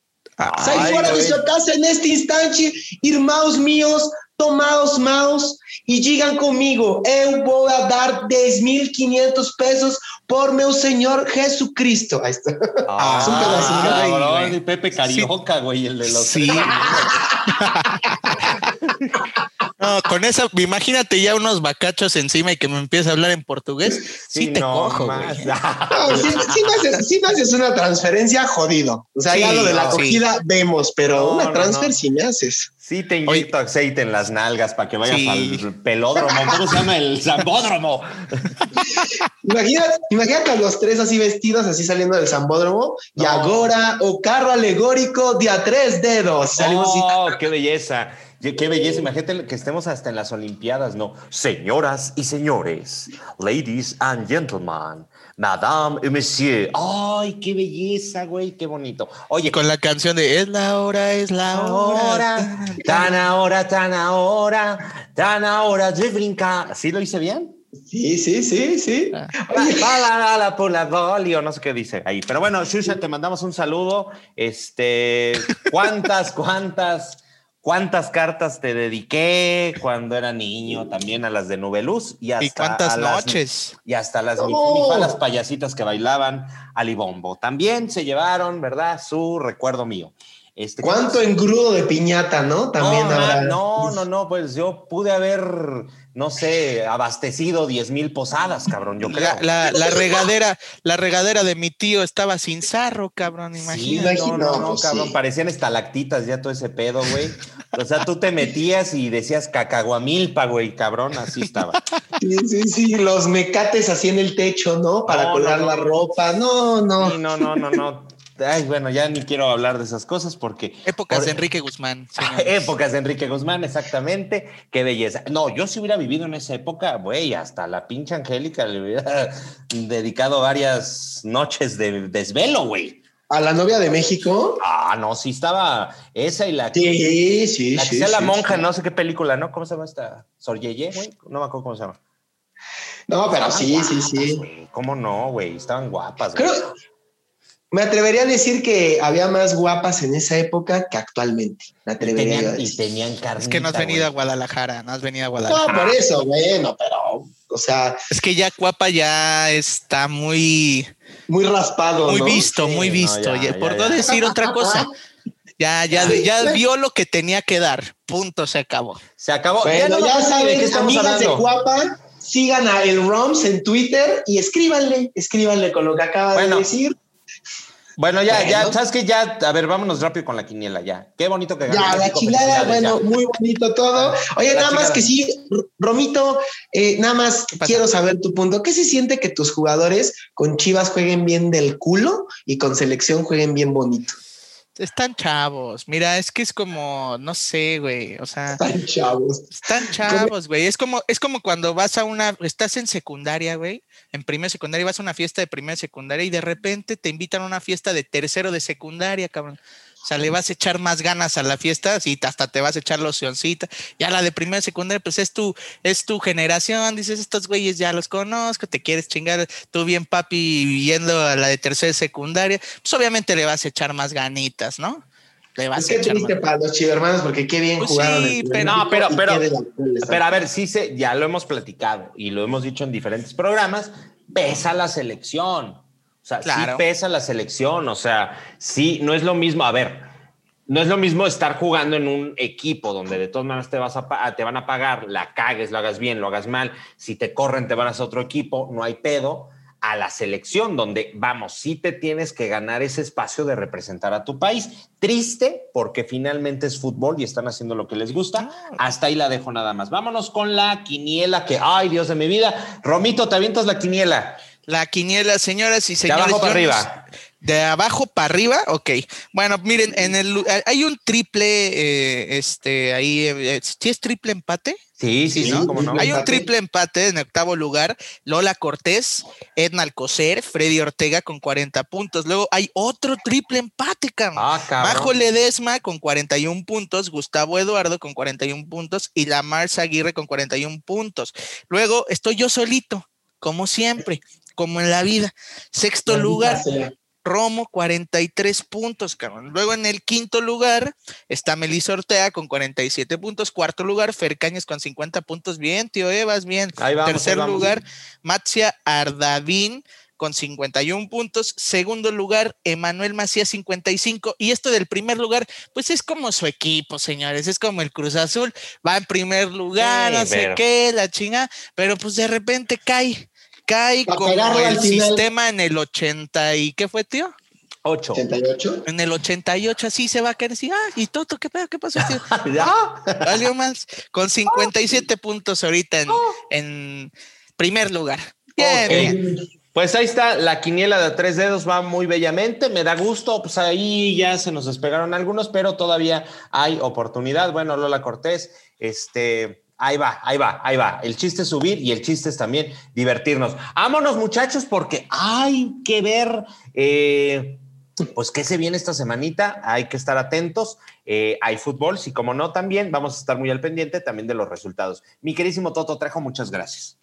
Sai Ai, fora de sua casa neste instante, irmãos meus, tomaos maus e digam comigo: eu vou a dar 10.500 pesos por meu Senhor Jesucristo. Ahí está. Ah, es un pedacito. de Pepe Carioca, güey, el de los. Sí. [LAUGHS] No, con eso, imagínate ya unos bacachos encima y que me empiece a hablar en portugués. Sí, te cojo, güey. [LAUGHS] sí, me haces, una transferencia jodido. O sea, ya lo de la acogida vemos, pero una transfer sí me haces. Sí, te inyecto aceite en las nalgas para que vayas al pelódromo. ¿Cómo se llama? El zambódromo. [LAUGHS] imagínate, imagínate a los tres así vestidos, así saliendo del zambódromo. Y ahora, o carro alegórico de a tres dedos. Salimos oh, qué belleza. Qué belleza, imagínate que estemos hasta en las Olimpiadas, ¿no? Señoras y señores, ladies and gentlemen, madame y monsieur. Ay, qué belleza, güey, qué bonito. Oye, con la canción de Es la hora, es la hora. Tan ahora, tan ahora, tan ahora de brincar. ¿Sí lo hice bien? Sí, sí, sí, sí. Ah. la, la, por la no sé qué dice ahí. Pero bueno, Shusha, te mandamos un saludo. Este, ¿cuántas, cuántas? Cuántas cartas te dediqué cuando era niño, también a las de Nubeluz y hasta ¿Y cuántas noches y hasta las las payasitas que bailaban alibombo. También se llevaron, ¿verdad? Su recuerdo mío. Este, ¿Cuánto engrudo de piñata, no? También no, no, no, no, pues yo pude haber no sé, abastecido 10 mil posadas, cabrón, yo creo. La, regadera, la regadera de mi tío estaba sin sarro, cabrón, imagínate. no, no, no, pues cabrón, parecían estalactitas ya todo ese pedo, güey. O sea, tú te metías y decías cacaguamilpa, güey, cabrón, así estaba. Sí, sí, sí, los mecates así en el techo, ¿no? Para colgar la ropa, no, no. Sí, no, no, no, no. Ay, bueno, ya ni quiero hablar de esas cosas porque. Épocas de Enrique Guzmán. [LAUGHS] épocas de Enrique Guzmán, exactamente. Qué belleza. No, yo si hubiera vivido en esa época, güey, hasta la pinche Angélica le hubiera [LAUGHS] dedicado varias noches de desvelo, güey. ¿A la novia de México? Ah, no, sí estaba esa y la que. Sí, sí, la que sea la monja, no sé qué película, ¿no? ¿Cómo se llama esta? Sor Yeye, güey. No me acuerdo cómo se llama. No, pero sí, sí, sí. ¿Cómo no, güey? Estaban guapas, güey. Creo, me atrevería a decir que había más guapas en esa época que actualmente. Me atrevería y tenían, a decir. Y tenían carne. Es que no has venido a Guadalajara, no has venido a Guadalajara. No, por eso, bueno, pero, o sea. Es que ya Guapa ya está muy. Muy raspado. Muy visto, muy visto. por no decir otra cosa. Ya, ya, ya vio lo que tenía que dar. Punto, se acabó. Se acabó. Bueno, ya, saben, que amigas de Guapa, sigan a El Roms en Twitter y escríbanle, escríbanle con lo que acaba de decir. Bueno, ya, ya, sabes que ya, a ver, vámonos rápido con la quiniela, ya. Qué bonito que Ya, la chilada, bueno, muy bonito todo. Oye, nada más que sí, Romito, eh, nada más quiero saber tu punto. ¿Qué se siente que tus jugadores con Chivas jueguen bien del culo y con selección jueguen bien bonito? Están chavos. Mira, es que es como, no sé, güey. O sea. Están chavos. Están chavos, güey. Es como, es como cuando vas a una, estás en secundaria, güey. En primera secundaria vas a una fiesta de primera secundaria y de repente te invitan a una fiesta de tercero de secundaria, cabrón. O sea, le vas a echar más ganas a la fiesta, y hasta te vas a echar locioncita. Ya la de primera secundaria, pues es tu, es tu generación. Dices, estos güeyes ya los conozco, te quieres chingar tú bien, papi, yendo a la de tercera secundaria. Pues obviamente le vas a echar más ganitas, ¿no? Le vas qué triste para los chivermanos porque qué bien pues jugaron. Sí, pero, no, pero, pero, pero, a ver, sí se, ya lo hemos platicado y lo hemos dicho en diferentes programas, pesa la selección. O sea, sí pesa la selección. O sea, sí, no es lo mismo. A ver, no es lo mismo estar jugando en un equipo donde de todas maneras te, vas a, te van a pagar, la cagues, lo hagas bien, lo hagas mal. Si te corren, te van a hacer otro equipo, no hay pedo a la selección, donde vamos, sí te tienes que ganar ese espacio de representar a tu país. Triste, porque finalmente es fútbol y están haciendo lo que les gusta. Hasta ahí la dejo nada más. Vámonos con la quiniela que, ay Dios de mi vida. Romito, ¿te avientas la quiniela? La quiniela, señoras y señores. De abajo para arriba. De abajo para arriba, ok. Bueno, miren, en el hay un triple, eh, este, ahí, eh, ¿sí es triple empate? Sí, sí, sí. ¿no? Hay un triple empate en octavo lugar. Lola Cortés, Edna Alcocer, Freddy Ortega con 40 puntos. Luego hay otro triple empate, cabrón. Ah, Bajo Ledesma con 41 puntos, Gustavo Eduardo con 41 puntos y la Mars Aguirre con 41 puntos. Luego estoy yo solito, como siempre, como en la vida. Sexto lugar, Romo, 43 puntos, cabrón. Luego en el quinto lugar está Melissa Ortega con 47 puntos. Cuarto lugar, Fer Cañas con 50 puntos. Bien, tío Evas, bien. Tercer lugar, Matzia Ardavín con 51 puntos. Segundo lugar, Emanuel Macías 55. Y esto del primer lugar, pues es como su equipo, señores. Es como el Cruz Azul. Va en primer lugar, no sé qué, la chinga. Pero pues de repente cae cae como el sistema en el 80 y ¿qué fue, tío? 8. ¿88? En el 88 así se va a caer así, ah, y Toto, ¿qué pedo? ¿Qué pasó, tío? [LAUGHS] ¿Ya? ¿Algo más? Con 57 puntos ahorita en, en primer lugar. Bien, bien. Pues ahí está, la quiniela de tres dedos va muy bellamente, me da gusto, pues ahí ya se nos despegaron algunos, pero todavía hay oportunidad. Bueno, Lola Cortés, este, Ahí va, ahí va, ahí va. El chiste es subir y el chiste es también divertirnos. Vámonos, muchachos, porque hay que ver, eh, pues, qué se viene esta semanita. Hay que estar atentos. Eh, hay fútbol, y como no, también vamos a estar muy al pendiente también de los resultados. Mi querísimo Toto Trejo, muchas gracias.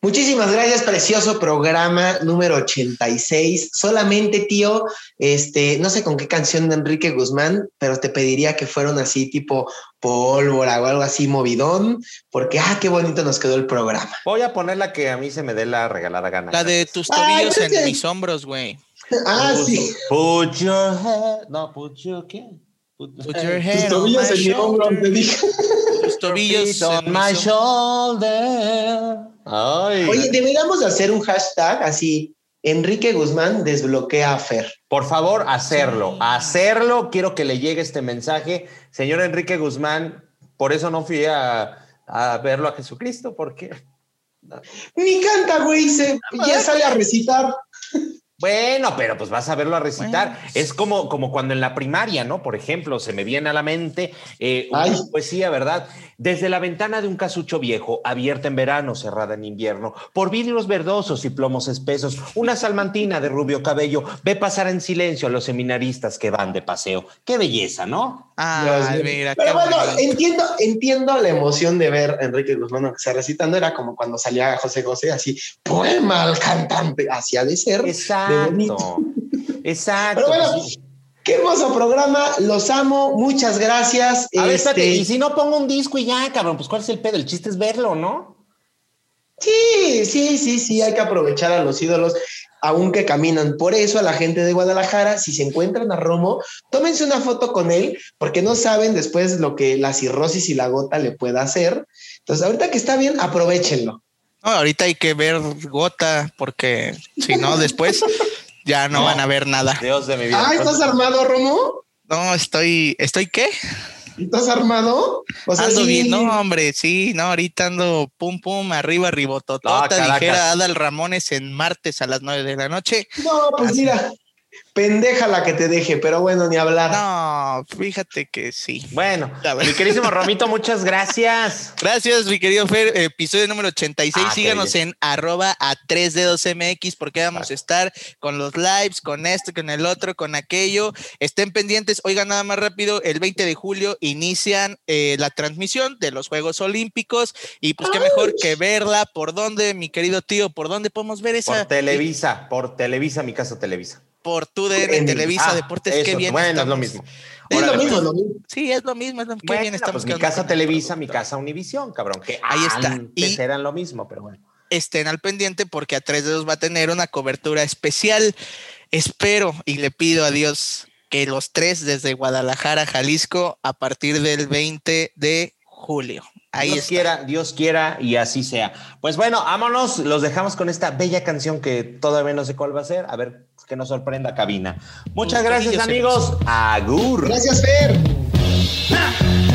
Muchísimas gracias, precioso programa número 86. Solamente, tío, este, no sé con qué canción de Enrique Guzmán, pero te pediría que fueran así tipo pólvora o algo así movidón, porque ah, qué bonito nos quedó el programa. Voy a poner la que a mí se me dé la regalada gana. La de tus tobillos en mis hombros, güey. Ah, sí. Put your head, no, put your ¿qué? Put, your head tus tobillos en mi hombro, te dije. Tus tobillos on my shoulder. Oye, deberíamos hacer un hashtag así, Enrique Guzmán desbloquea a Fer. Por favor, hacerlo, hacerlo. Quiero que le llegue este mensaje. Señor Enrique Guzmán, por eso no fui a, verlo a Jesucristo, porque... Ni canta, güey, se, ya sale a recitar. Bueno, pero pues vas a verlo a recitar. Es como, como cuando en la primaria, ¿no? Por ejemplo, se me viene a la mente eh, una poesía, ¿verdad? Desde la ventana de un casucho viejo, abierta en verano, cerrada en invierno, por vidrios verdosos y plomos espesos, una salmantina de rubio cabello ve pasar en silencio a los seminaristas que van de paseo. Qué belleza, ¿no? Ah, mira. Pero bueno, entiendo, entiendo la emoción de ver a Enrique Guzmán que se recitando. Era como cuando salía José José así, poema al cantante, hacía de ser. Exacto. Exacto. Exacto. Pero bueno, qué hermoso programa. Los amo. Muchas gracias. A ver, este... y si no pongo un disco y ya, cabrón, pues cuál es el pedo. El chiste es verlo, ¿no? Sí, sí, sí, sí, hay que aprovechar a los ídolos, aunque caminan. Por eso a la gente de Guadalajara, si se encuentran a Romo, tómense una foto con él, porque no saben después lo que la cirrosis y la gota le pueda hacer. Entonces, ahorita que está bien, aprovechenlo. No, ahorita hay que ver gota, porque si no, después ya no, van a ver nada. Dios de mi vida. Ah, ¿estás armado, Romo? No, estoy, ¿estoy qué? ¿Estás armado? O sea, ando bien, no, hombre, sí, no, ahorita ando pum pum, arriba, ribototota, ah, dijera Adal Ramones en martes a las nueve de la noche. No, pues mira, pendeja la que te deje, pero bueno, ni hablar. No, fíjate que sí. Bueno, mi querísimo Romito, muchas gracias. [LAUGHS] Gracias, mi querido Fer. Episodio número 86. Ah, Síganos en arroba a 3 dedos MX porque vamos a estar con los lives, con esto, con el otro, con aquello. Estén pendientes. Oigan, nada más rápido, el 20 de julio inician eh, la transmisión de los Juegos Olímpicos y pues qué mejor que verla. ¿Por dónde, mi querido tío? ¿Por dónde podemos ver esa? Por Televisa, por Televisa, mi casa Televisa por TUDN, Televisa, ah, Deportes, qué bien. Bueno, es lo mismo. Es lo mismo, lo mismo. Sí, es lo mismo, es lo Qué bien estamos. Pues mi casa Televisa, mi casa Univisión, cabrón. Que Ahí está. Y eran lo mismo, pero bueno. Estén al pendiente porque a tres dedos va a tener una cobertura especial. Espero y le pido a Dios que los tres desde Guadalajara, Jalisco, a partir del 20 de julio. Ahí Dios quiera, Dios quiera y así sea. Pues bueno, vámonos, los dejamos con esta bella canción que todavía no sé cuál va a ser. A ver que nos sorprenda cabina. Muchas gracias, amigos. Agur. Gracias, Fer.